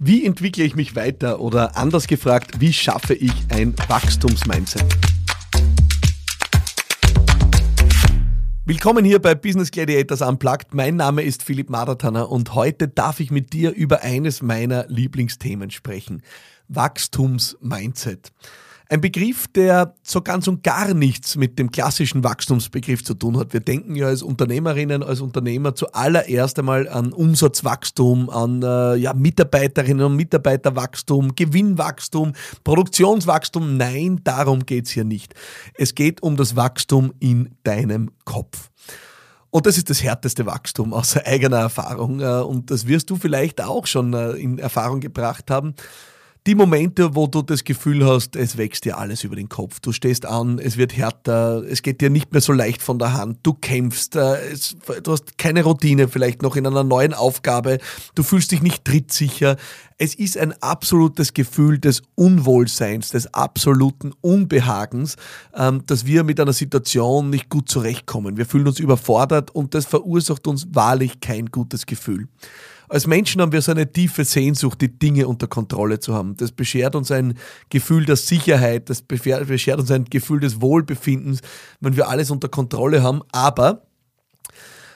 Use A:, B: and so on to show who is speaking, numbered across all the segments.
A: Wie entwickle ich mich weiter oder anders gefragt, wie schaffe ich ein Wachstumsmindset? Willkommen hier bei Business Gladiators Unplugged. Mein Name ist Philipp Madertaner und heute darf ich mit dir über eines meiner Lieblingsthemen sprechen. Wachstumsmindset. Ein Begriff, der so ganz und gar nichts mit dem klassischen Wachstumsbegriff zu tun hat. Wir denken ja als Unternehmerinnen, als Unternehmer zuallererst einmal an Umsatzwachstum, an äh, ja, Mitarbeiterinnen und Mitarbeiterwachstum, Gewinnwachstum, Produktionswachstum. Nein, darum geht's hier nicht. Es geht um das Wachstum in deinem Kopf. Und das ist das härteste Wachstum aus eigener Erfahrung. Äh, und das wirst du vielleicht auch schon äh, in Erfahrung gebracht haben die Momente, wo du das Gefühl hast, es wächst dir alles über den Kopf. Du stehst an, es wird härter, es geht dir nicht mehr so leicht von der Hand, du kämpfst, äh, es, du hast keine Routine vielleicht noch in einer neuen Aufgabe, du fühlst dich nicht trittsicher. Es ist ein absolutes Gefühl des Unwohlseins, des absoluten Unbehagens, ähm, dass wir mit einer Situation nicht gut zurechtkommen. Wir fühlen uns überfordert und das verursacht uns wahrlich kein gutes Gefühl. Als Menschen haben wir so eine tiefe Sehnsucht, die Dinge unter Kontrolle zu haben. Das beschert uns ein Gefühl der Sicherheit, das beschert uns ein Gefühl des Wohlbefindens, wenn wir alles unter Kontrolle haben. Aber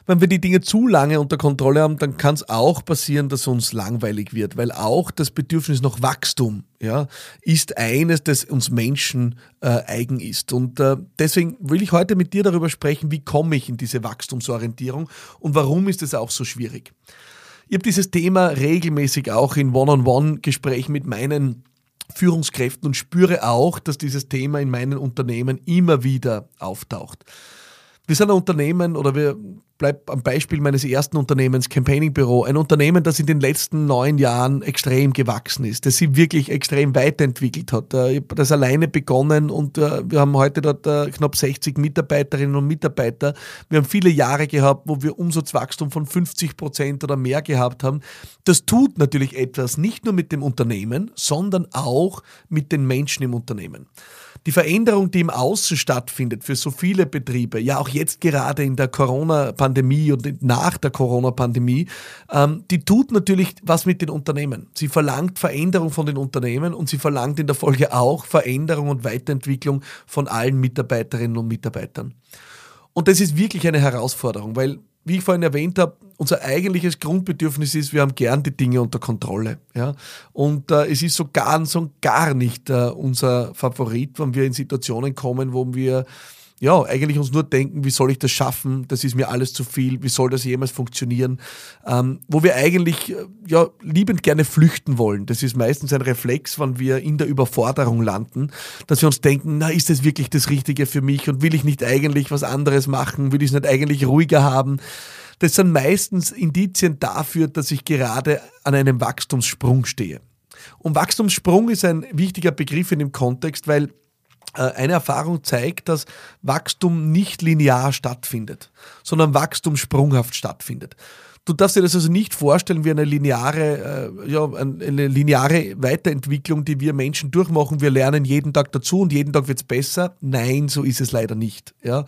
A: wenn wir die Dinge zu lange unter Kontrolle haben, dann kann es auch passieren, dass uns langweilig wird, weil auch das Bedürfnis nach Wachstum ja, ist eines, das uns Menschen äh, eigen ist. Und äh, deswegen will ich heute mit dir darüber sprechen, wie komme ich in diese Wachstumsorientierung und warum ist es auch so schwierig. Ich habe dieses Thema regelmäßig auch in One-on-One-Gesprächen mit meinen Führungskräften und spüre auch, dass dieses Thema in meinen Unternehmen immer wieder auftaucht. Wir sind ein Unternehmen oder wir bleiben am Beispiel meines ersten Unternehmens, Campaigning Büro, ein Unternehmen, das in den letzten neun Jahren extrem gewachsen ist, das sich wirklich extrem weiterentwickelt hat. Äh, ich habe das alleine begonnen und äh, wir haben heute dort äh, knapp 60 Mitarbeiterinnen und Mitarbeiter. Wir haben viele Jahre gehabt, wo wir Umsatzwachstum von 50 Prozent oder mehr gehabt haben. Das tut natürlich etwas, nicht nur mit dem Unternehmen, sondern auch mit den Menschen im Unternehmen die Veränderung, die im Außen stattfindet für so viele Betriebe, ja auch jetzt gerade in der Corona-Pandemie und nach der Corona-Pandemie, ähm, die tut natürlich was mit den Unternehmen. Sie verlangt Veränderung von den Unternehmen und sie verlangt in der Folge auch Veränderung und Weiterentwicklung von allen Mitarbeiterinnen und Mitarbeitern. Und das ist wirklich eine Herausforderung, weil wie ich vorhin erwähnt habe, unser eigentliches Grundbedürfnis ist, wir haben gern die Dinge unter Kontrolle. Ja? Und äh, es ist so gar, so gar nicht äh, unser Favorit, wenn wir in Situationen kommen, wo wir ja, eigentlich uns nur denken, wie soll ich das schaffen? Das ist mir alles zu viel. Wie soll das jemals funktionieren? Ähm, wo wir eigentlich äh, ja liebend gerne flüchten wollen. Das ist meistens ein Reflex, wenn wir in der Überforderung landen, dass wir uns denken, na, ist das wirklich das Richtige für mich? Und will ich nicht eigentlich was anderes machen? Will ich es nicht eigentlich ruhiger haben? Das sind meistens Indizien dafür, dass ich gerade an einem Wachstumssprung stehe. Und Wachstumssprung ist ein wichtiger Begriff in dem Kontext, weil eine Erfahrung zeigt, dass Wachstum nicht linear stattfindet, sondern Wachstum sprunghaft stattfindet. Du darfst dir das also nicht vorstellen wie eine lineare, äh, ja, eine lineare Weiterentwicklung, die wir Menschen durchmachen. Wir lernen jeden Tag dazu und jeden Tag wird es besser. Nein, so ist es leider nicht. Ja?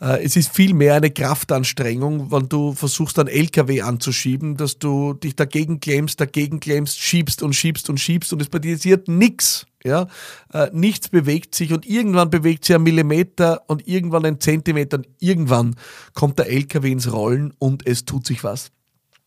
A: Äh, es ist vielmehr eine Kraftanstrengung, wenn du versuchst, einen LKW anzuschieben, dass du dich dagegen klemmst, dagegen klemmst, schiebst und schiebst und schiebst und es passiert nichts. Ja, äh, nichts bewegt sich und irgendwann bewegt sich ein Millimeter und irgendwann ein Zentimeter und irgendwann kommt der LKW ins Rollen und es tut sich was.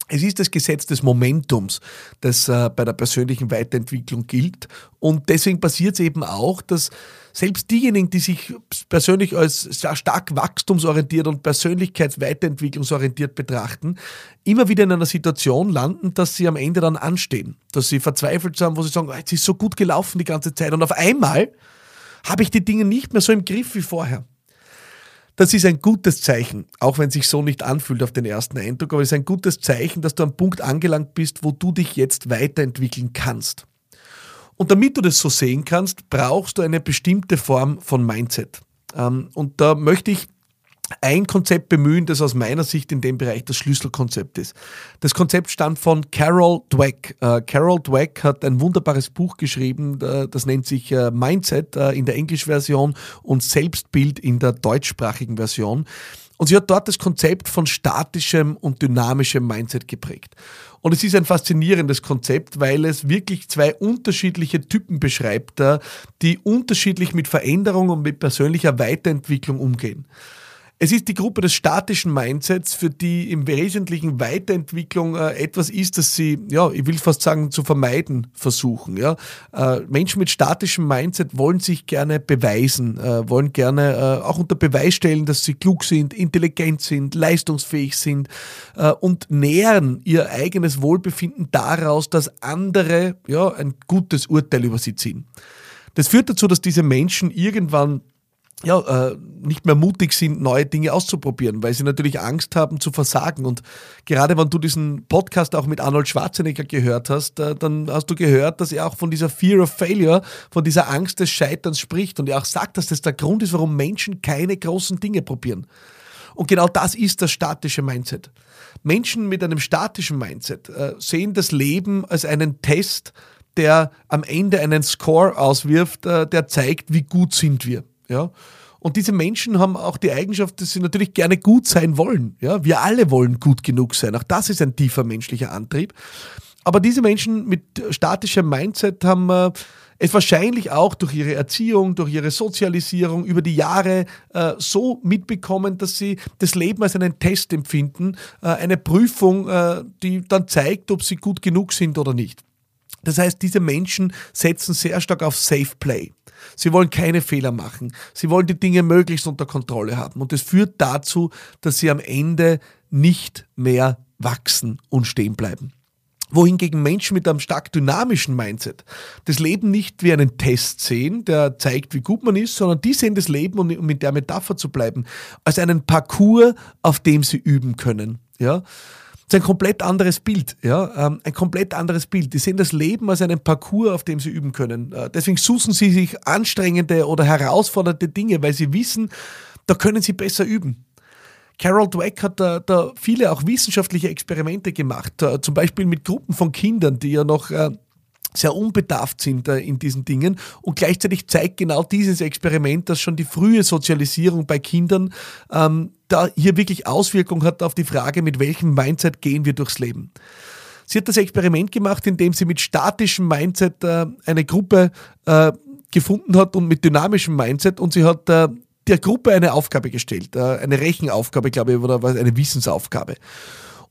A: Es ist das Gesetz des Momentums, das äh, bei der persönlichen Weiterentwicklung gilt. Und deswegen passiert es eben auch, dass selbst diejenigen, die sich persönlich als sehr stark wachstumsorientiert und persönlichkeitsweiterentwicklungsorientiert betrachten, immer wieder in einer Situation landen, dass sie am Ende dann anstehen. Dass sie verzweifelt sind, wo sie sagen, es ist so gut gelaufen die ganze Zeit. Und auf einmal habe ich die Dinge nicht mehr so im Griff wie vorher. Das ist ein gutes Zeichen, auch wenn es sich so nicht anfühlt auf den ersten Eindruck, aber es ist ein gutes Zeichen, dass du am Punkt angelangt bist, wo du dich jetzt weiterentwickeln kannst. Und damit du das so sehen kannst, brauchst du eine bestimmte Form von Mindset. Ähm, und da möchte ich ein Konzept bemühen, das aus meiner Sicht in dem Bereich das Schlüsselkonzept ist. Das Konzept stammt von Carol Dweck. Äh, Carol Dweck hat ein wunderbares Buch geschrieben, äh, das nennt sich äh, Mindset in der Englischversion und Selbstbild in der deutschsprachigen Version. Und sie hat dort das Konzept von statischem und dynamischem Mindset geprägt. Und es ist ein faszinierendes Konzept, weil es wirklich zwei unterschiedliche Typen beschreibt, die unterschiedlich mit Veränderung und mit persönlicher Weiterentwicklung umgehen. Es ist die Gruppe des statischen Mindsets, für die im Wesentlichen Weiterentwicklung äh, etwas ist, das sie, ja, ich will fast sagen, zu vermeiden versuchen. Ja. Äh, Menschen mit statischem Mindset wollen sich gerne beweisen, äh, wollen gerne auch unter Beweis stellen, dass sie klug sind, intelligent sind, leistungsfähig sind und nähern ihr eigenes Wohlbefinden daraus, dass andere ja, ein gutes Urteil über sie ziehen. Das führt dazu, dass diese Menschen irgendwann ja, äh, nicht mehr mutig sind, neue Dinge auszuprobieren, weil sie natürlich Angst haben zu versagen. Und gerade wenn du diesen Podcast auch mit Arnold Schwarzenegger gehört hast, äh, dann hast du gehört, dass er auch von dieser Fear of Failure, von dieser Angst des Scheiterns spricht und er auch sagt, dass das der Grund ist, warum Menschen keine großen Dinge probieren. Und genau das ist das statische Mindset. Menschen mit einem statischen Mindset äh, sehen das Leben als einen Test, der am Ende einen Score auswirft, äh, der zeigt, wie gut sind wir. Ja? Und diese Menschen haben auch die Eigenschaft, dass sie natürlich gerne gut sein wollen. Ja? Wir alle wollen gut genug sein. Auch das ist ein tiefer menschlicher Antrieb. Aber diese Menschen mit statischem Mindset haben äh, es wahrscheinlich auch durch ihre Erziehung, durch ihre Sozialisierung über die Jahre äh, so mitbekommen, dass sie das Leben als einen Test empfinden, äh, eine Prüfung, äh, die dann zeigt, ob sie gut genug sind oder nicht. Das heißt, diese Menschen setzen sehr stark auf Safe Play. Sie wollen keine Fehler machen. Sie wollen die Dinge möglichst unter Kontrolle haben. Und das führt dazu, dass sie am Ende nicht mehr wachsen und stehen bleiben. Wohingegen Menschen mit einem stark dynamischen Mindset das Leben nicht wie einen Test sehen, der zeigt, wie gut man ist, sondern die sehen das Leben, um mit der Metapher zu bleiben, als einen Parcours, auf dem sie üben können. Ja? Das ist ein komplett anderes Bild, ja, ähm, ein komplett anderes Bild. Die sehen das Leben als einen Parcours, auf dem sie üben können. Äh, deswegen suchen sie sich anstrengende oder herausfordernde Dinge, weil sie wissen, da können sie besser üben. Carol Dweck hat da, da viele auch wissenschaftliche Experimente gemacht, äh, zum Beispiel mit Gruppen von Kindern, die ja noch äh, sehr unbedarft sind in diesen Dingen. Und gleichzeitig zeigt genau dieses Experiment, dass schon die frühe Sozialisierung bei Kindern ähm, da hier wirklich Auswirkungen hat auf die Frage, mit welchem Mindset gehen wir durchs Leben. Sie hat das Experiment gemacht, indem sie mit statischem Mindset äh, eine Gruppe äh, gefunden hat und mit dynamischem Mindset und sie hat äh, der Gruppe eine Aufgabe gestellt, äh, eine Rechenaufgabe, glaube ich, oder eine Wissensaufgabe.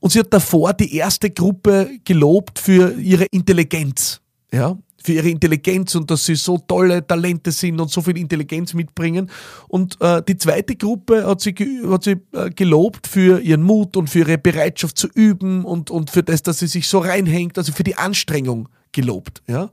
A: Und sie hat davor die erste Gruppe gelobt für ihre Intelligenz ja, für ihre Intelligenz und dass sie so tolle Talente sind und so viel Intelligenz mitbringen. Und äh, die zweite Gruppe hat sie, hat sie äh, gelobt für ihren Mut und für ihre Bereitschaft zu üben und, und für das, dass sie sich so reinhängt, also für die Anstrengung gelobt. Ja.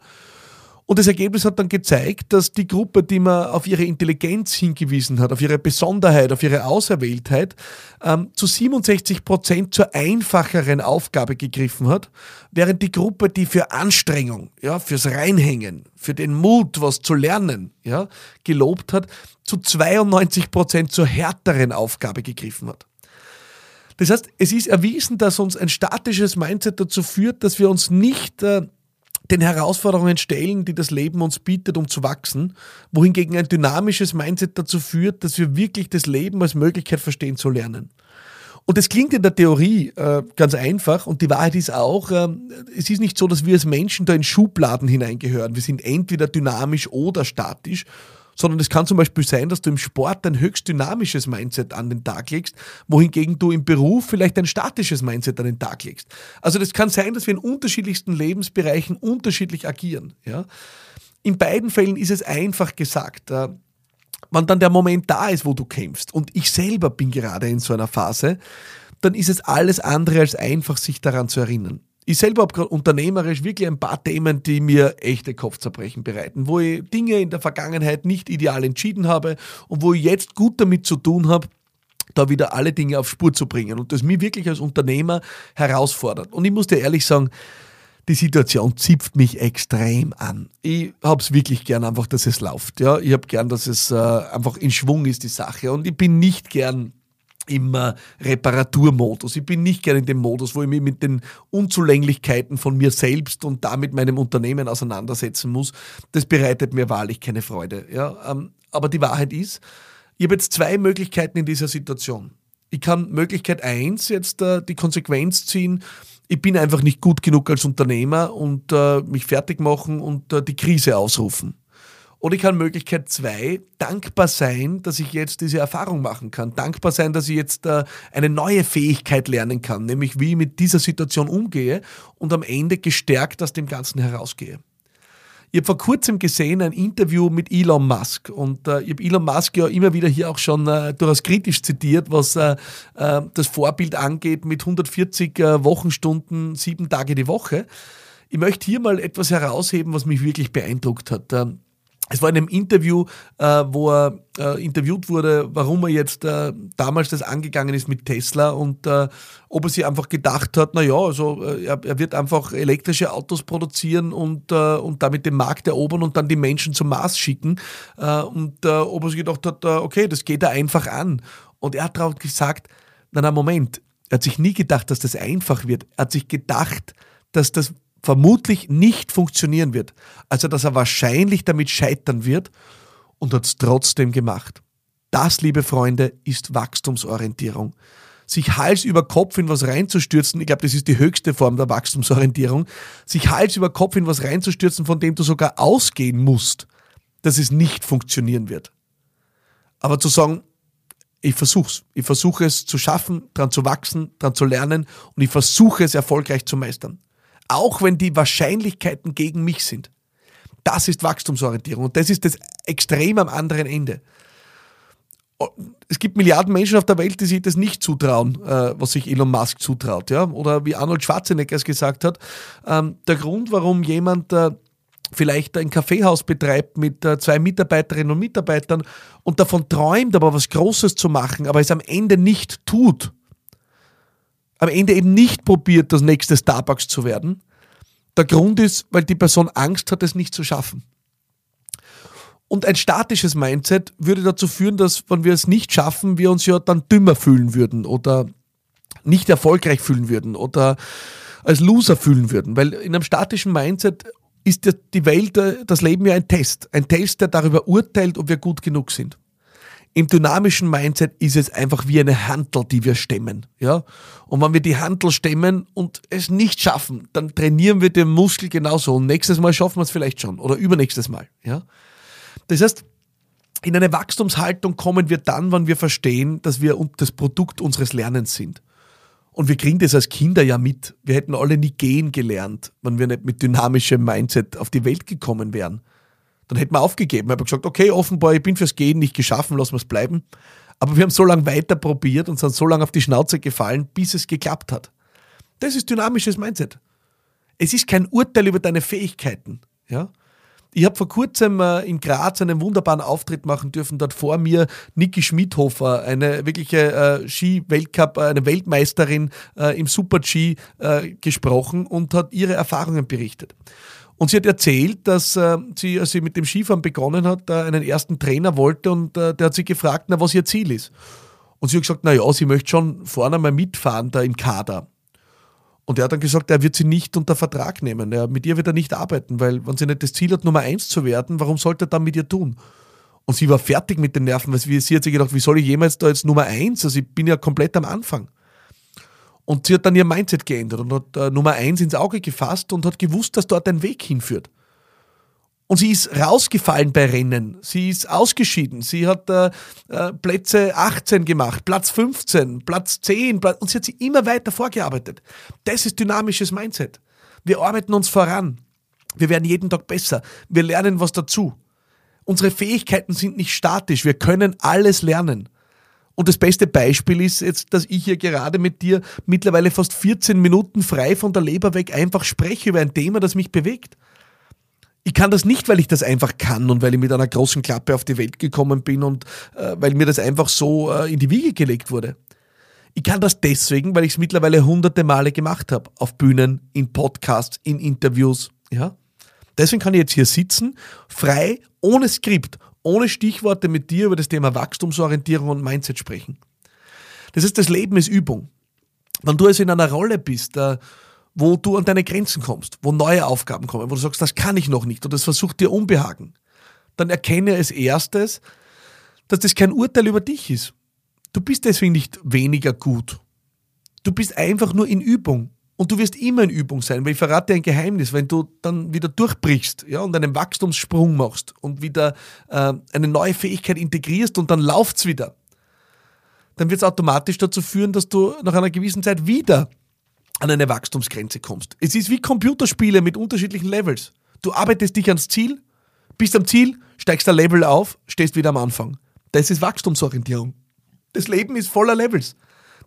A: Und das Ergebnis hat dann gezeigt, dass die Gruppe, die man auf ihre Intelligenz hingewiesen hat, auf ihre Besonderheit, auf ihre Auserwähltheit, ähm, zu 67 Prozent zur einfacheren Aufgabe gegriffen hat, während die Gruppe, die für Anstrengung, ja, fürs Reinhängen, für den Mut, was zu lernen, ja, gelobt hat, zu 92 Prozent zur härteren Aufgabe gegriffen hat. Das heißt, es ist erwiesen, dass uns ein statisches Mindset dazu führt, dass wir uns nicht äh, den Herausforderungen stellen, die das Leben uns bietet, um zu wachsen, wohingegen ein dynamisches Mindset dazu führt, dass wir wirklich das Leben als Möglichkeit verstehen zu lernen. Und das klingt in der Theorie äh, ganz einfach und die Wahrheit ist auch, äh, es ist nicht so, dass wir als Menschen da in Schubladen hineingehören. Wir sind entweder dynamisch oder statisch sondern es kann zum Beispiel sein, dass du im Sport ein höchst dynamisches Mindset an den Tag legst, wohingegen du im Beruf vielleicht ein statisches Mindset an den Tag legst. Also das kann sein, dass wir in unterschiedlichsten Lebensbereichen unterschiedlich agieren. Ja? In beiden Fällen ist es einfach gesagt. Äh, wenn dann der Moment da ist, wo du kämpfst und ich selber bin gerade in so einer Phase, dann ist es alles andere als einfach, sich daran zu erinnern. Ich selber habe gerade unternehmerisch wirklich ein paar Themen, die mir echte Kopfzerbrechen bereiten, wo ich Dinge in der Vergangenheit nicht ideal entschieden habe und wo ich jetzt gut damit zu tun habe, da wieder alle Dinge auf Spur zu bringen und das mich wirklich als Unternehmer herausfordert. Und ich muss dir ehrlich sagen, die Situation zipft mich extrem an. Ich habe es wirklich gern einfach, dass es läuft. Ja? Ich habe gern, dass es äh, einfach in Schwung ist, die Sache. Und ich bin nicht gern im Reparaturmodus. Ich bin nicht gerne in dem Modus, wo ich mich mit den Unzulänglichkeiten von mir selbst und damit meinem Unternehmen auseinandersetzen muss. Das bereitet mir wahrlich keine Freude. Ja, ähm, aber die Wahrheit ist, ich habe jetzt zwei Möglichkeiten in dieser Situation. Ich kann Möglichkeit eins jetzt äh, die Konsequenz ziehen ich bin einfach nicht gut genug als Unternehmer und äh, mich fertig machen und äh, die Krise ausrufen. Oder ich kann Möglichkeit zwei, dankbar sein, dass ich jetzt diese Erfahrung machen kann. Dankbar sein, dass ich jetzt äh, eine neue Fähigkeit lernen kann, nämlich wie ich mit dieser Situation umgehe und am Ende gestärkt aus dem Ganzen herausgehe. Ich habe vor kurzem gesehen ein Interview mit Elon Musk und äh, ich habe Elon Musk ja immer wieder hier auch schon äh, durchaus kritisch zitiert, was äh, äh das Vorbild angeht mit 140 äh, Wochenstunden, sieben Tage die Woche. Ich möchte hier mal etwas herausheben, was mich wirklich beeindruckt hat. Ähm, es war in einem Interview, äh, wo er äh, interviewt wurde, warum er jetzt äh, damals das angegangen ist mit Tesla und äh, ob er sich einfach gedacht hat, naja, also äh, er, er, wird einfach elektrische Autos produzieren und, äh, und damit den Markt erobern und dann die Menschen zum Mars schicken. und ob er sich gedacht hat, okay, das geht er einfach an. Und er hat darauf gesagt, na, na, Moment, er hat sich nie gedacht, dass das einfach wird. Er hat sich gedacht, dass das vermutlich nicht funktionieren wird. Also dass er wahrscheinlich damit scheitern wird und hat es trotzdem gemacht. Das, liebe Freunde, ist Wachstumsorientierung. Sich Hals über Kopf in was reinzustürzen, ich glaube, das ist die höchste Form der Wachstumsorientierung, sich Hals über Kopf in was reinzustürzen, von dem du sogar ausgehen musst, dass es nicht funktionieren wird. Aber zu sagen, ich versuch's. Ich versuche es zu schaffen, dran zu wachsen, dran zu lernen und ich versuche es erfolgreich zu meistern auch wenn die Wahrscheinlichkeiten gegen mich sind. Das ist Wachstumsorientierung und das ist das Extrem am anderen Ende. Es gibt Milliarden Menschen auf der Welt, die sich das nicht zutrauen, äh, was sich Elon Musk zutraut. Oder wie Arnold Schwarzenegger es gesagt hat, ähm, der Grund, warum jemand äh, vielleicht ein Kaffeehaus betreibt mit äh, zwei Mitarbeiterinnen und Mitarbeitern und davon träumt, aber was Großes zu machen, aber es am Ende nicht tut, am Ende eben nicht probiert, das nächste Starbucks zu werden. Der Grund ist, weil die Person Angst hat, es nicht zu schaffen. Und ein statisches Mindset würde dazu führen, dass, wenn wir es nicht schaffen, wir uns ja dann dümmer fühlen würden oder nicht erfolgreich fühlen würden oder als Loser fühlen würden. Weil in einem statischen Mindset ist die Welt, das Leben ja ein Test. Ein Test, der darüber urteilt, ob wir gut genug sind. Im dynamischen Mindset ist es einfach wie eine Hantel, die wir stemmen. Ja? Und wenn wir die Hantel stemmen und es nicht schaffen, dann trainieren wir den Muskel genauso. Und nächstes Mal schaffen wir es vielleicht schon oder übernächstes Mal. Ja? Das heißt, in eine Wachstumshaltung kommen wir dann, wenn wir verstehen, dass wir das Produkt unseres Lernens sind. Und wir kriegen das als Kinder ja mit. Wir hätten alle nie gehen gelernt, wenn wir nicht mit dynamischem Mindset auf die Welt gekommen wären. Dann hätten wir aufgegeben. Ich habe gesagt, okay, offenbar, ich bin fürs Gehen nicht geschaffen, lassen wir es bleiben. Aber wir haben so lange weiter probiert und sind so lange auf die Schnauze gefallen, bis es geklappt hat. Das ist dynamisches Mindset. Es ist kein Urteil über deine Fähigkeiten. Ja? Ich habe vor kurzem äh, in Graz einen wunderbaren Auftritt machen dürfen. Dort vor mir Niki Schmidhofer, eine wirkliche äh, Ski-Weltcup, äh, eine Weltmeisterin im Super-G gesprochen und hat ihre Erfahrungen berichtet. Und sie hat erzählt, dass äh, sie, als sie mit dem Skifahren begonnen hat, äh, einen ersten Trainer wollte und äh, der hat sie gefragt, na, was ihr Ziel ist. Und sie hat gesagt, na ja, sie möchte schon vorne mal mitfahren, da im Kader. Und er hat dann gesagt, er wird sie nicht unter Vertrag nehmen. Er, mit ihr wird er nicht arbeiten, weil wenn sie nicht das Ziel hat, Nummer eins zu werden, warum sollte er dann mit ihr tun? Und sie war fertig mit den Nerven, weil sie hat sich gedacht, wie soll ich jemals da jetzt Nummer eins? Also ich bin ja komplett am Anfang. Und sie hat dann ihr Mindset geändert und hat äh, Nummer eins ins Auge gefasst und hat gewusst, dass dort ein Weg hinführt. Und sie ist rausgefallen bei Rennen. Sie ist ausgeschieden. Sie hat äh, äh, Plätze 18 gemacht, Platz 15, Platz 10. Platz, und sie hat sich immer weiter vorgearbeitet. Das ist dynamisches Mindset. Wir arbeiten uns voran. Wir werden jeden Tag besser. Wir lernen was dazu. Unsere Fähigkeiten sind nicht statisch. Wir können alles lernen. Und das beste Beispiel ist jetzt, dass ich hier gerade mit dir mittlerweile fast 14 Minuten frei von der Leber weg einfach spreche über ein Thema, das mich bewegt. Ich kann das nicht, weil ich das einfach kann und weil ich mit einer großen Klappe auf die Welt gekommen bin und äh, weil mir das einfach so äh, in die Wiege gelegt wurde. Ich kann das deswegen, weil ich es mittlerweile hunderte Male gemacht habe. Auf Bühnen, in Podcasts, in Interviews. Ja? Deswegen kann ich jetzt hier sitzen, frei, ohne Skript, ohne Stichworte mit dir über das Thema Wachstumsorientierung und Mindset sprechen. Das heißt, das Leben ist Übung. Wenn du also in einer Rolle bist, äh, wo du an deine Grenzen kommst, wo neue Aufgaben kommen, wo du sagst, das kann ich noch nicht und das versucht dir Unbehagen, dann erkenne als erstes, dass das kein Urteil über dich ist. Du bist deswegen nicht weniger gut. Du bist einfach nur in Übung. Und du wirst immer in Übung sein, weil ich verrate dir ein Geheimnis, wenn du dann wieder durchbrichst ja, und einen Wachstumssprung machst und wieder äh, eine neue Fähigkeit integrierst und dann läuft's wieder, dann wird es automatisch dazu führen, dass du nach einer gewissen Zeit wieder an eine Wachstumsgrenze kommst. Es ist wie Computerspiele mit unterschiedlichen Levels. Du arbeitest dich ans Ziel, bist am Ziel, steigst ein Level auf, stehst wieder am Anfang. Das ist Wachstumsorientierung. Das Leben ist voller Levels.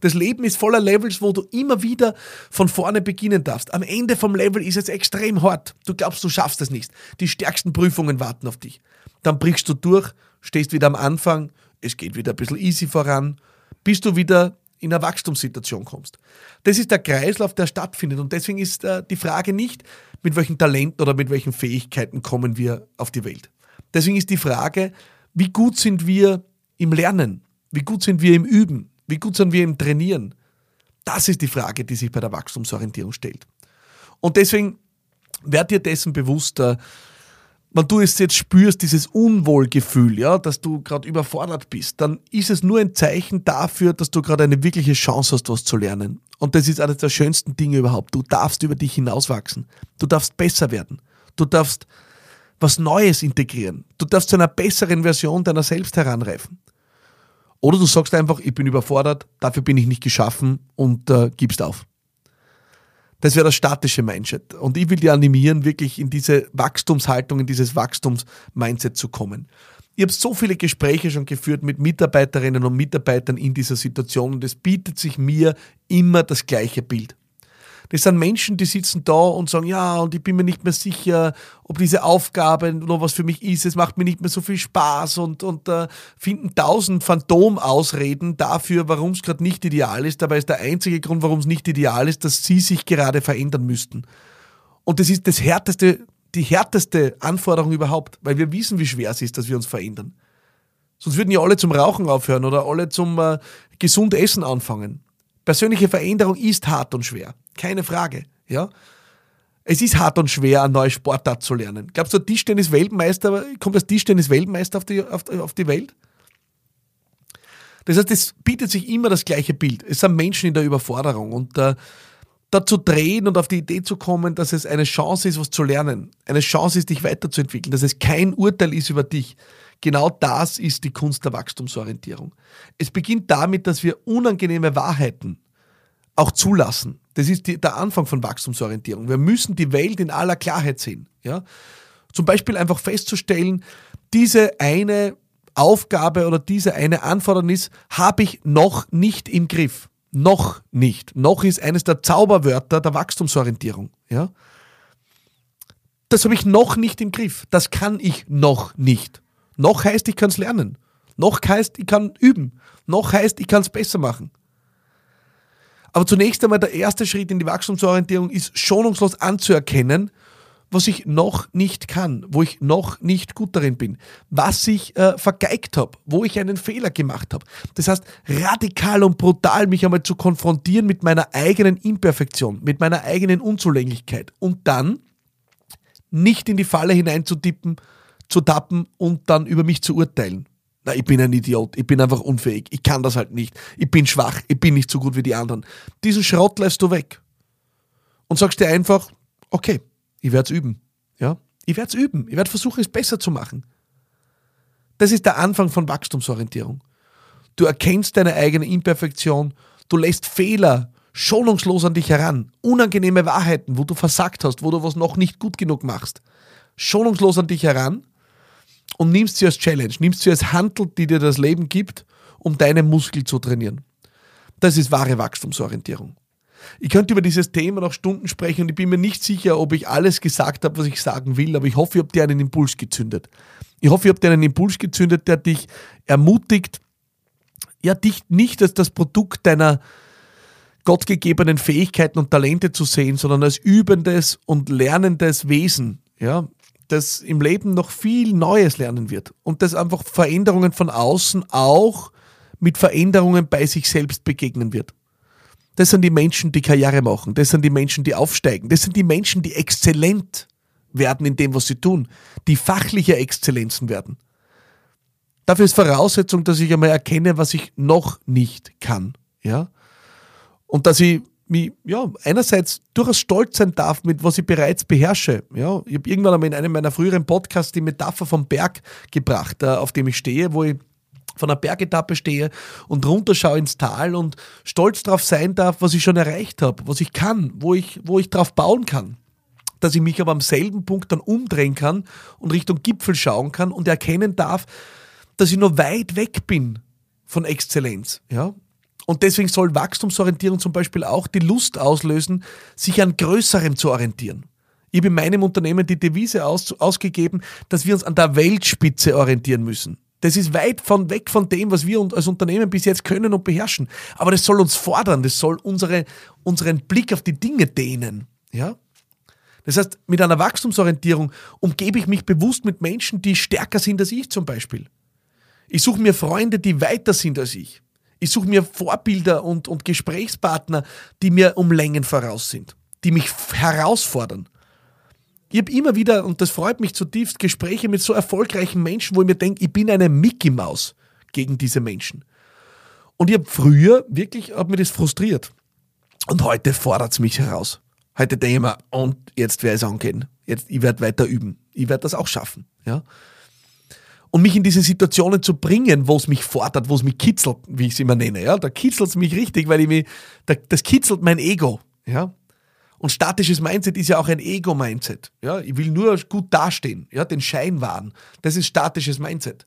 A: Das Leben ist voller Levels, wo du immer wieder von vorne beginnen darfst. Am Ende vom Level ist es extrem hart. Du glaubst, du schaffst es nicht. Die stärksten Prüfungen warten auf dich. Dann brichst du durch, stehst wieder am Anfang, es geht wieder ein bisschen easy voran, bis du wieder in eine Wachstumssituation kommst. Das ist der Kreislauf, der stattfindet. Und deswegen ist äh, die Frage nicht, mit welchen Talenten oder mit welchen Fähigkeiten kommen wir auf die Welt. Deswegen ist die Frage, wie gut sind wir im Lernen? Wie gut sind wir im Üben? Wie gut sind wir im Trainieren? Das ist die Frage, die sich bei der Wachstumsorientierung stellt. Und deswegen werd dir dessen bewusst, wenn du es jetzt spürst, dieses Unwohlgefühl, ja, dass du gerade überfordert bist, dann ist es nur ein Zeichen dafür, dass du gerade eine wirkliche Chance hast, was zu lernen. Und das ist eines der schönsten Dinge überhaupt. Du darfst über dich hinauswachsen. Du darfst besser werden. Du darfst was Neues integrieren. Du darfst zu einer besseren Version deiner selbst heranreifen. Oder du sagst einfach, ich bin überfordert, dafür bin ich nicht geschaffen und äh, gibst auf. Das wäre das statische Mindset. Und ich will dir animieren, wirklich in diese Wachstumshaltung, in dieses Wachstumsmindset zu kommen. Ich habe so viele Gespräche schon geführt mit Mitarbeiterinnen und Mitarbeitern in dieser Situation und es bietet sich mir immer das gleiche Bild. Das sind Menschen, die sitzen da und sagen, ja, und ich bin mir nicht mehr sicher, ob diese Aufgabe noch was für mich ist. Es macht mir nicht mehr so viel Spaß und, und äh, finden tausend Phantomausreden dafür, warum es gerade nicht ideal ist. Dabei ist der einzige Grund, warum es nicht ideal ist, dass sie sich gerade verändern müssten. Und das ist das härteste, die härteste Anforderung überhaupt, weil wir wissen, wie schwer es ist, dass wir uns verändern. Sonst würden ja alle zum Rauchen aufhören oder alle zum äh, gesund Essen anfangen. Persönliche Veränderung ist hart und schwer. Keine Frage. Ja? Es ist hart und schwer, eine neue Sportart zu lernen. Glaubst du, Tischtennis-Weltmeister, kommt das Tischtennis-Weltmeister auf die, auf, auf die Welt? Das heißt, es bietet sich immer das gleiche Bild. Es sind Menschen in der Überforderung und äh, da zu drehen und auf die Idee zu kommen, dass es eine Chance ist, was zu lernen, eine Chance ist, dich weiterzuentwickeln, dass es kein Urteil ist über dich. Genau das ist die Kunst der Wachstumsorientierung. Es beginnt damit, dass wir unangenehme Wahrheiten auch zulassen. Das ist die, der Anfang von Wachstumsorientierung. Wir müssen die Welt in aller Klarheit sehen. Ja? Zum Beispiel einfach festzustellen, diese eine Aufgabe oder diese eine Anfordernis habe ich noch nicht im Griff. Noch nicht. Noch ist eines der Zauberwörter der Wachstumsorientierung. Ja? Das habe ich noch nicht im Griff. Das kann ich noch nicht. Noch heißt, ich kann es lernen. Noch heißt, ich kann üben. Noch heißt, ich kann es besser machen. Aber zunächst einmal der erste Schritt in die Wachstumsorientierung ist schonungslos anzuerkennen, was ich noch nicht kann, wo ich noch nicht gut darin bin, was ich äh, vergeigt habe, wo ich einen Fehler gemacht habe. Das heißt, radikal und brutal mich einmal zu konfrontieren mit meiner eigenen Imperfektion, mit meiner eigenen Unzulänglichkeit und dann nicht in die Falle hineinzutippen, zu tappen und dann über mich zu urteilen na, ich bin ein Idiot, ich bin einfach unfähig, ich kann das halt nicht, ich bin schwach, ich bin nicht so gut wie die anderen. Diesen Schrott lässt du weg und sagst dir einfach, okay, ich werde es üben. Ja? Ich werde es üben, ich werde versuchen, es besser zu machen. Das ist der Anfang von Wachstumsorientierung. Du erkennst deine eigene Imperfektion, du lässt Fehler schonungslos an dich heran, unangenehme Wahrheiten, wo du versagt hast, wo du was noch nicht gut genug machst, schonungslos an dich heran und nimmst sie als Challenge, nimmst sie als Handel, die dir das Leben gibt, um deine Muskel zu trainieren. Das ist wahre Wachstumsorientierung. Ich könnte über dieses Thema noch Stunden sprechen und ich bin mir nicht sicher, ob ich alles gesagt habe, was ich sagen will, aber ich hoffe, ich habe dir einen Impuls gezündet. Ich hoffe, ich habe dir einen Impuls gezündet, der dich ermutigt, ja, dich nicht als das Produkt deiner gottgegebenen Fähigkeiten und Talente zu sehen, sondern als übendes und lernendes Wesen. Ja, das im Leben noch viel Neues lernen wird und das einfach Veränderungen von außen auch mit Veränderungen bei sich selbst begegnen wird. Das sind die Menschen, die Karriere machen. Das sind die Menschen, die aufsteigen. Das sind die Menschen, die exzellent werden in dem, was sie tun, die fachliche Exzellenzen werden. Dafür ist Voraussetzung, dass ich einmal erkenne, was ich noch nicht kann, ja, und dass ich mich, ja, einerseits durchaus stolz sein darf, mit was ich bereits beherrsche. Ja, ich habe irgendwann einmal in einem meiner früheren Podcasts die Metapher vom Berg gebracht, äh, auf dem ich stehe, wo ich von einer Bergetappe stehe und runterschaue ins Tal und stolz darauf sein darf, was ich schon erreicht habe, was ich kann, wo ich, wo ich drauf bauen kann. Dass ich mich aber am selben Punkt dann umdrehen kann und Richtung Gipfel schauen kann und erkennen darf, dass ich noch weit weg bin von Exzellenz. Ja? Und deswegen soll Wachstumsorientierung zum Beispiel auch die Lust auslösen, sich an Größerem zu orientieren. Ich habe in meinem Unternehmen die Devise aus, ausgegeben, dass wir uns an der Weltspitze orientieren müssen. Das ist weit von weg von dem, was wir als Unternehmen bis jetzt können und beherrschen. Aber das soll uns fordern, das soll unsere, unseren Blick auf die Dinge dehnen. Ja? Das heißt, mit einer Wachstumsorientierung umgebe ich mich bewusst mit Menschen, die stärker sind als ich zum Beispiel. Ich suche mir Freunde, die weiter sind als ich. Ich suche mir Vorbilder und, und Gesprächspartner, die mir um Längen voraus sind, die mich herausfordern. Ich habe immer wieder, und das freut mich zutiefst, Gespräche mit so erfolgreichen Menschen, wo ich mir denke, ich bin eine Mickey Maus gegen diese Menschen. Und ich habe früher wirklich, hat mir das frustriert. Und heute fordert es mich heraus. Heute denke ich mir, und jetzt werde ich es angehen. Jetzt, ich werde weiter üben. Ich werde das auch schaffen. Ja? Und mich in diese Situationen zu bringen, wo es mich fordert, wo es mich kitzelt, wie ich es immer nenne. Ja? Da kitzelt es mich richtig, weil ich mich, das kitzelt mein Ego. Ja? Und statisches Mindset ist ja auch ein Ego-Mindset. Ja, ich will nur gut dastehen, ja, den Schein wahren. Das ist statisches Mindset.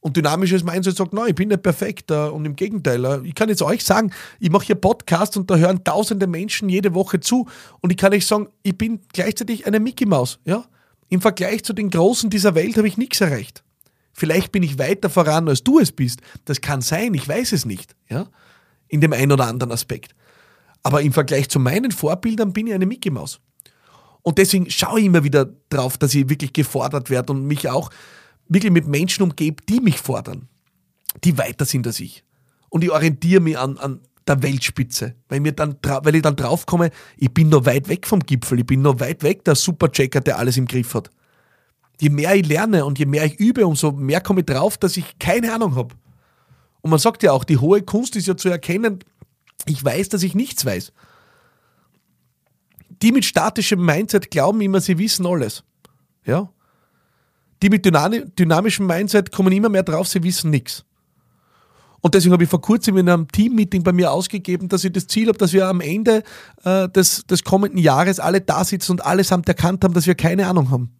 A: Und dynamisches Mindset sagt, nein, ich bin nicht perfekt. Äh, und im Gegenteil, äh, ich kann jetzt euch sagen, ich mache hier Podcasts und da hören tausende Menschen jede Woche zu. Und ich kann euch sagen, ich bin gleichzeitig eine Mickey Maus. Ja? Im Vergleich zu den Großen dieser Welt habe ich nichts erreicht. Vielleicht bin ich weiter voran, als du es bist. Das kann sein, ich weiß es nicht. Ja? In dem einen oder anderen Aspekt. Aber im Vergleich zu meinen Vorbildern bin ich eine Mickey Maus. Und deswegen schaue ich immer wieder drauf, dass ich wirklich gefordert werde und mich auch wirklich mit Menschen umgebe, die mich fordern, die weiter sind als ich. Und ich orientiere mich an, an der Weltspitze, weil, mir dann, weil ich dann draufkomme, ich bin noch weit weg vom Gipfel, ich bin noch weit weg der Superchecker, der alles im Griff hat. Je mehr ich lerne und je mehr ich übe, umso mehr komme ich drauf, dass ich keine Ahnung habe. Und man sagt ja auch, die hohe Kunst ist ja zu erkennen, ich weiß, dass ich nichts weiß. Die mit statischem Mindset glauben immer, sie wissen alles. Ja? Die mit dynamischem Mindset kommen immer mehr drauf, sie wissen nichts. Und deswegen habe ich vor kurzem in einem Team-Meeting bei mir ausgegeben, dass ich das Ziel habe, dass wir am Ende äh, des, des kommenden Jahres alle da sitzen und allesamt erkannt haben, dass wir keine Ahnung haben.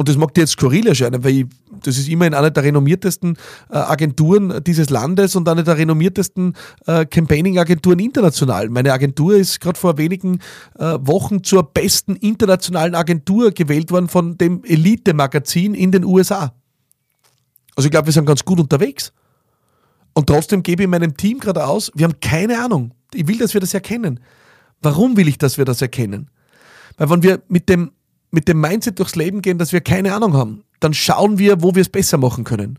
A: Und das mag dir jetzt skurril erscheinen, weil ich, das ist immerhin eine der renommiertesten äh, Agenturen dieses Landes und eine der renommiertesten äh, Campaigning-Agenturen international. Meine Agentur ist gerade vor wenigen äh, Wochen zur besten internationalen Agentur gewählt worden von dem Elite-Magazin in den USA. Also ich glaube, wir sind ganz gut unterwegs. Und trotzdem gebe ich meinem Team gerade aus, wir haben keine Ahnung. Ich will, dass wir das erkennen. Warum will ich, dass wir das erkennen? Weil wenn wir mit dem mit dem Mindset durchs Leben gehen, dass wir keine Ahnung haben, dann schauen wir, wo wir es besser machen können.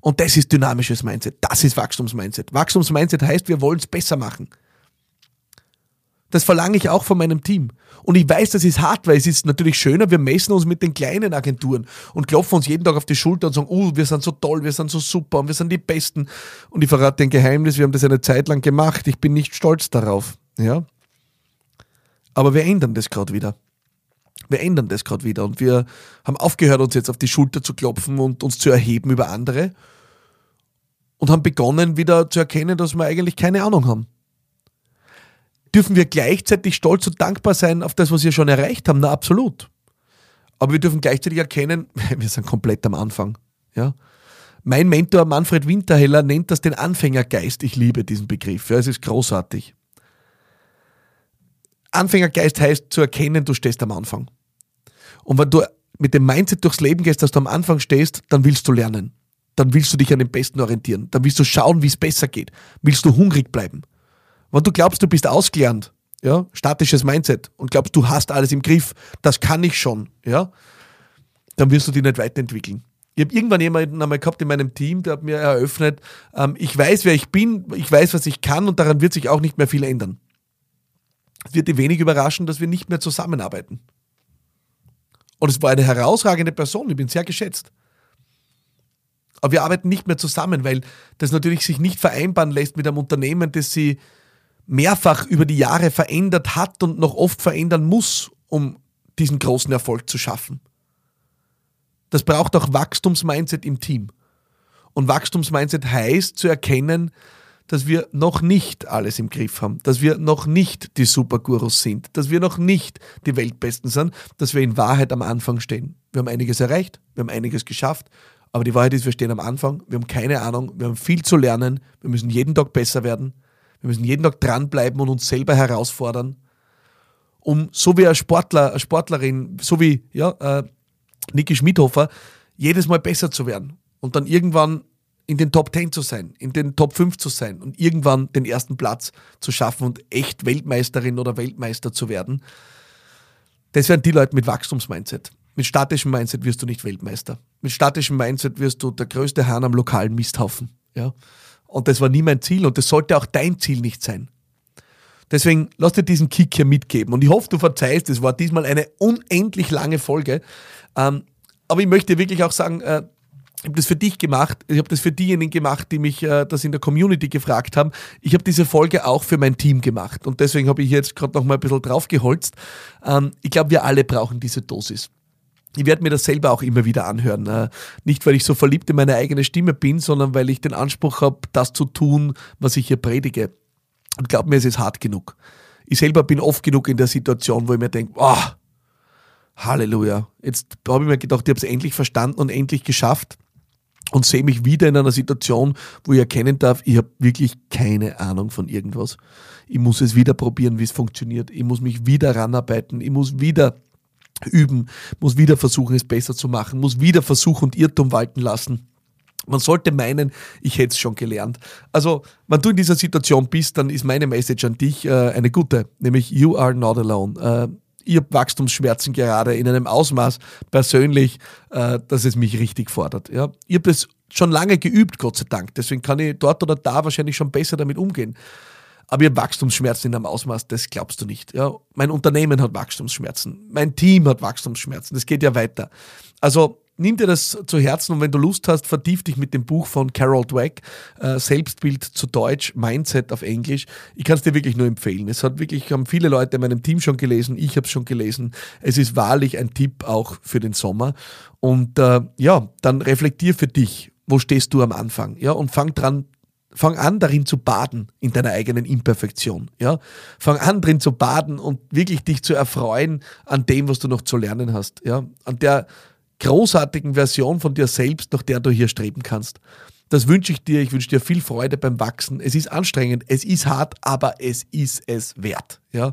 A: Und das ist dynamisches Mindset. Das ist Wachstumsmindset. Wachstumsmindset heißt, wir wollen es besser machen. Das verlange ich auch von meinem Team. Und ich weiß, das ist hart, weil es ist natürlich schöner, wir messen uns mit den kleinen Agenturen und klopfen uns jeden Tag auf die Schulter und sagen, oh, wir sind so toll, wir sind so super und wir sind die Besten. Und ich verrate ein Geheimnis, wir haben das eine Zeit lang gemacht. Ich bin nicht stolz darauf. Ja? Aber wir ändern das gerade wieder wir ändern das gerade wieder und wir haben aufgehört, uns jetzt auf die Schulter zu klopfen und uns zu erheben über andere und haben begonnen, wieder zu erkennen, dass wir eigentlich keine Ahnung haben. Dürfen wir gleichzeitig stolz und dankbar sein auf das, was wir schon erreicht haben? Na, absolut. Aber wir dürfen gleichzeitig erkennen, wir sind komplett am Anfang. Ja? Mein Mentor Manfred Winterheller nennt das den Anfängergeist. Ich liebe diesen Begriff. Ja, es ist großartig. Anfängergeist heißt zu erkennen, du stehst am Anfang. Und wenn du mit dem Mindset durchs Leben gehst, dass du am Anfang stehst, dann willst du lernen. Dann willst du dich an den Besten orientieren. Dann willst du schauen, wie es besser geht. Willst du hungrig bleiben. Wenn du glaubst, du bist ausgelernt, ja, statisches Mindset und glaubst, du hast alles im Griff, das kann ich schon, ja, dann wirst du dich nicht weiterentwickeln. Ich habe irgendwann jemanden einmal gehabt in meinem Team, der hat mir eröffnet, ähm, ich weiß, wer ich bin, ich weiß, was ich kann und daran wird sich auch nicht mehr viel ändern. Es wird dir wenig überraschen, dass wir nicht mehr zusammenarbeiten. Und es war eine herausragende Person, ich bin sehr geschätzt. Aber wir arbeiten nicht mehr zusammen, weil das natürlich sich nicht vereinbaren lässt mit einem Unternehmen, das sie mehrfach über die Jahre verändert hat und noch oft verändern muss, um diesen großen Erfolg zu schaffen. Das braucht auch Wachstumsmindset im Team. Und Wachstumsmindset heißt zu erkennen, dass wir noch nicht alles im Griff haben, dass wir noch nicht die Supergurus sind, dass wir noch nicht die Weltbesten sind, dass wir in Wahrheit am Anfang stehen. Wir haben einiges erreicht, wir haben einiges geschafft, aber die Wahrheit ist, wir stehen am Anfang, wir haben keine Ahnung, wir haben viel zu lernen, wir müssen jeden Tag besser werden, wir müssen jeden Tag dranbleiben und uns selber herausfordern, um so wie ein Sportler, eine Sportlerin, so wie ja, äh, Niki Schmidhofer, jedes Mal besser zu werden und dann irgendwann in den Top 10 zu sein, in den Top 5 zu sein und irgendwann den ersten Platz zu schaffen und echt Weltmeisterin oder Weltmeister zu werden. Das wären die Leute mit Wachstumsmindset. Mit statischem Mindset wirst du nicht Weltmeister. Mit statischem Mindset wirst du der größte Hahn am lokalen Misthaufen. Ja? Und das war nie mein Ziel und das sollte auch dein Ziel nicht sein. Deswegen lass dir diesen Kick hier mitgeben. Und ich hoffe, du verzeihst, es war diesmal eine unendlich lange Folge. Ähm, aber ich möchte wirklich auch sagen, äh, ich habe das für dich gemacht, ich habe das für diejenigen gemacht, die mich äh, das in der Community gefragt haben. Ich habe diese Folge auch für mein Team gemacht und deswegen habe ich jetzt gerade noch mal ein bisschen draufgeholzt. Ähm, ich glaube, wir alle brauchen diese Dosis. Ich werde mir das selber auch immer wieder anhören. Äh, nicht, weil ich so verliebt in meine eigene Stimme bin, sondern weil ich den Anspruch habe, das zu tun, was ich hier predige. Und glaub mir, es ist hart genug. Ich selber bin oft genug in der Situation, wo ich mir denke, oh, Halleluja. Jetzt habe ich mir gedacht, ich habe es endlich verstanden und endlich geschafft und sehe mich wieder in einer Situation, wo ich erkennen darf, ich habe wirklich keine Ahnung von irgendwas. Ich muss es wieder probieren, wie es funktioniert. Ich muss mich wieder ranarbeiten. Ich muss wieder üben, muss wieder versuchen, es besser zu machen, muss wieder Versuch und Irrtum walten lassen. Man sollte meinen, ich hätte es schon gelernt. Also, wenn du in dieser Situation bist, dann ist meine Message an dich äh, eine gute, nämlich You are not alone. Äh, ich habe Wachstumsschmerzen gerade in einem Ausmaß persönlich, äh, dass es mich richtig fordert. Ja? Ich habe das schon lange geübt, Gott sei Dank. Deswegen kann ich dort oder da wahrscheinlich schon besser damit umgehen. Aber ich habe Wachstumsschmerzen in einem Ausmaß, das glaubst du nicht. Ja? Mein Unternehmen hat Wachstumsschmerzen. Mein Team hat Wachstumsschmerzen. Das geht ja weiter. Also nimm dir das zu Herzen und wenn du Lust hast, vertief dich mit dem Buch von Carol Dweck, äh, Selbstbild zu Deutsch, Mindset auf Englisch. Ich kann es dir wirklich nur empfehlen. Es hat wirklich, haben viele Leute in meinem Team schon gelesen, ich habe es schon gelesen. Es ist wahrlich ein Tipp auch für den Sommer. Und äh, ja, dann reflektier für dich, wo stehst du am Anfang? Ja, und fang dran, fang an, darin zu baden, in deiner eigenen Imperfektion. Ja? Fang an, drin zu baden und wirklich dich zu erfreuen an dem, was du noch zu lernen hast. Ja? An der großartigen Version von dir selbst, nach der du hier streben kannst. Das wünsche ich dir. Ich wünsche dir viel Freude beim Wachsen. Es ist anstrengend, es ist hart, aber es ist es wert. Ja?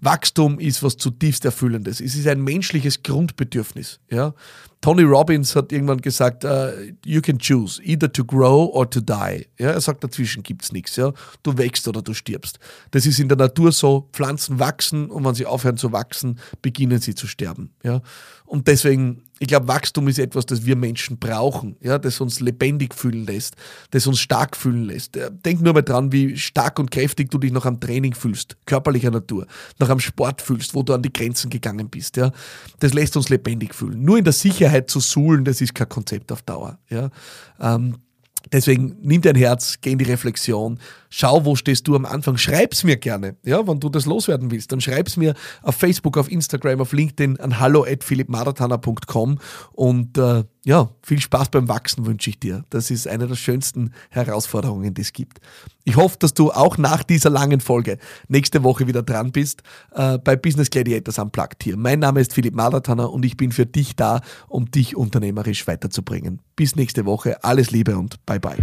A: Wachstum ist was zutiefst Erfüllendes. Es ist ein menschliches Grundbedürfnis. Ja? Tony Robbins hat irgendwann gesagt, uh, you can choose, either to grow or to die. Ja? Er sagt, dazwischen gibt es nichts. Ja? Du wächst oder du stirbst. Das ist in der Natur so. Pflanzen wachsen und wenn sie aufhören zu wachsen, beginnen sie zu sterben. Ja? Und deswegen, ich glaube, Wachstum ist etwas, das wir Menschen brauchen, ja, das uns lebendig fühlen lässt, das uns stark fühlen lässt. Äh, denk nur mal dran, wie stark und kräftig du dich noch am Training fühlst, körperlicher Natur, noch am Sport fühlst, wo du an die Grenzen gegangen bist. Ja. Das lässt uns lebendig fühlen. Nur in der Sicherheit zu suhlen, das ist kein Konzept auf Dauer. Ja. Ähm, Deswegen nimm dein Herz, geh in die Reflexion, schau, wo stehst du am Anfang. Schreib's mir gerne, ja, wenn du das loswerden willst. Dann schreib's mir auf Facebook, auf Instagram, auf LinkedIn an hallo at und äh, ja, viel Spaß beim Wachsen wünsche ich dir. Das ist eine der schönsten Herausforderungen, die es gibt. Ich hoffe, dass du auch nach dieser langen Folge nächste Woche wieder dran bist äh, bei Business Gladiators Unplugged hier. Mein Name ist Philipp Maratana und ich bin für dich da, um dich unternehmerisch weiterzubringen. Bis nächste Woche. Alles Liebe und bye bye.